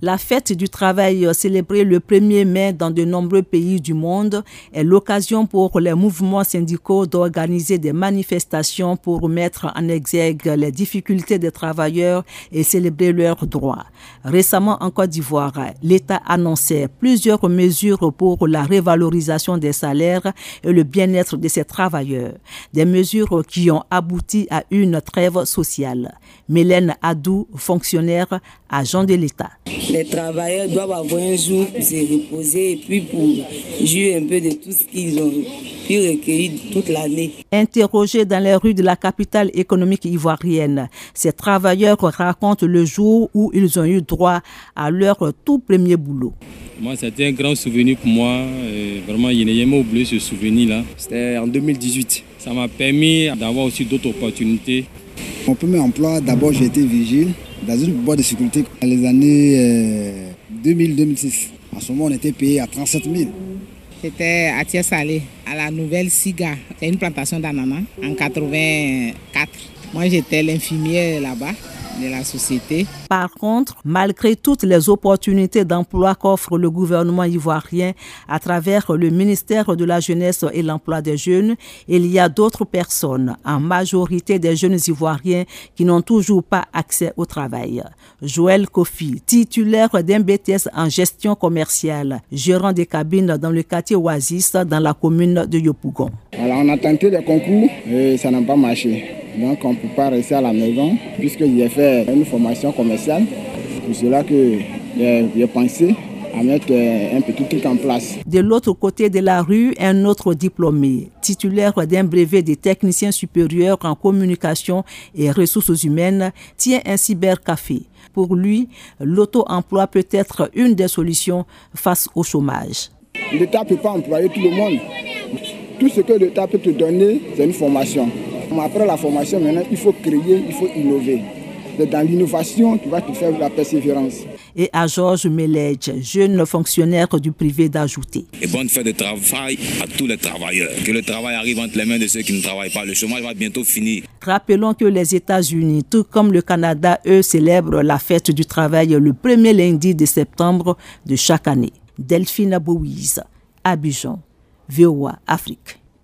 La fête du travail euh, célébrée le 1er mai dans de nombreux pays du monde est l'occasion pour les mouvements syndicaux d'organiser des manifestations pour mettre en exergue les difficultés des travailleurs et célébrer leurs droits. Récemment en Côte d'Ivoire, l'État annonçait plusieurs mesures pour la révalorisation des salaires et le bien-être de ses travailleurs. Des mesures qui ont abouti à une trêve sociale. Mélène Adou, fonctionnaire agent de l'État les travailleurs doivent avoir un jour pour se reposer et puis pour jouir un peu de tout ce qu'ils ont pu recueillir toute l'année. Interrogés dans les rues de la capitale économique ivoirienne, ces travailleurs racontent le jour où ils ont eu droit à leur tout premier boulot. Moi, c'était un grand souvenir pour moi. vraiment, je n'ai jamais oublié ce souvenir-là. C'était en 2018. Ça m'a permis d'avoir aussi d'autres opportunités. Mon premier emploi, d'abord, j'ai été vigile dans une boîte de sécurité dans les années 2000-2006. Euh, en ce moment, on était payé à 37 000. C'était à Thiès-Salé, à la nouvelle SIGA. C'est une plantation d'ananas en 84. Moi, j'étais l'infirmière là-bas de la société. Par contre, malgré toutes les opportunités d'emploi qu'offre le gouvernement ivoirien à travers le ministère de la Jeunesse et l'Emploi des Jeunes, il y a d'autres personnes, en majorité des jeunes ivoiriens, qui n'ont toujours pas accès au travail. Joël Kofi, titulaire d'un BTS en gestion commerciale, gérant des cabines dans le quartier Oasis dans la commune de Yopougon. on a tenté le concours et ça n'a pas marché. Donc on ne peut pas rester à la maison puisque j'ai fait une formation commerciale. C'est cela que j'ai pensé à mettre euh, un petit truc en place. De l'autre côté de la rue, un autre diplômé, titulaire d'un brevet de technicien supérieur en communication et ressources humaines, tient un cybercafé. Pour lui, l'auto-emploi peut être une des solutions face au chômage. L'État ne peut pas employer tout le monde. Tout ce que l'État peut te donner, c'est une formation. Après la formation, maintenant, il faut créer, il faut innover. C'est dans l'innovation qui va te faire la persévérance. Et à Georges Meledge, jeune fonctionnaire du privé, d'ajouter. Et bonne fête de travail à tous les travailleurs. Que le travail arrive entre les mains de ceux qui ne travaillent pas. Le chômage va bientôt finir. Rappelons que les États-Unis, tout comme le Canada, eux, célèbrent la fête du travail le premier lundi de septembre de chaque année. Delphine Abouise, Abidjan, VOA Afrique.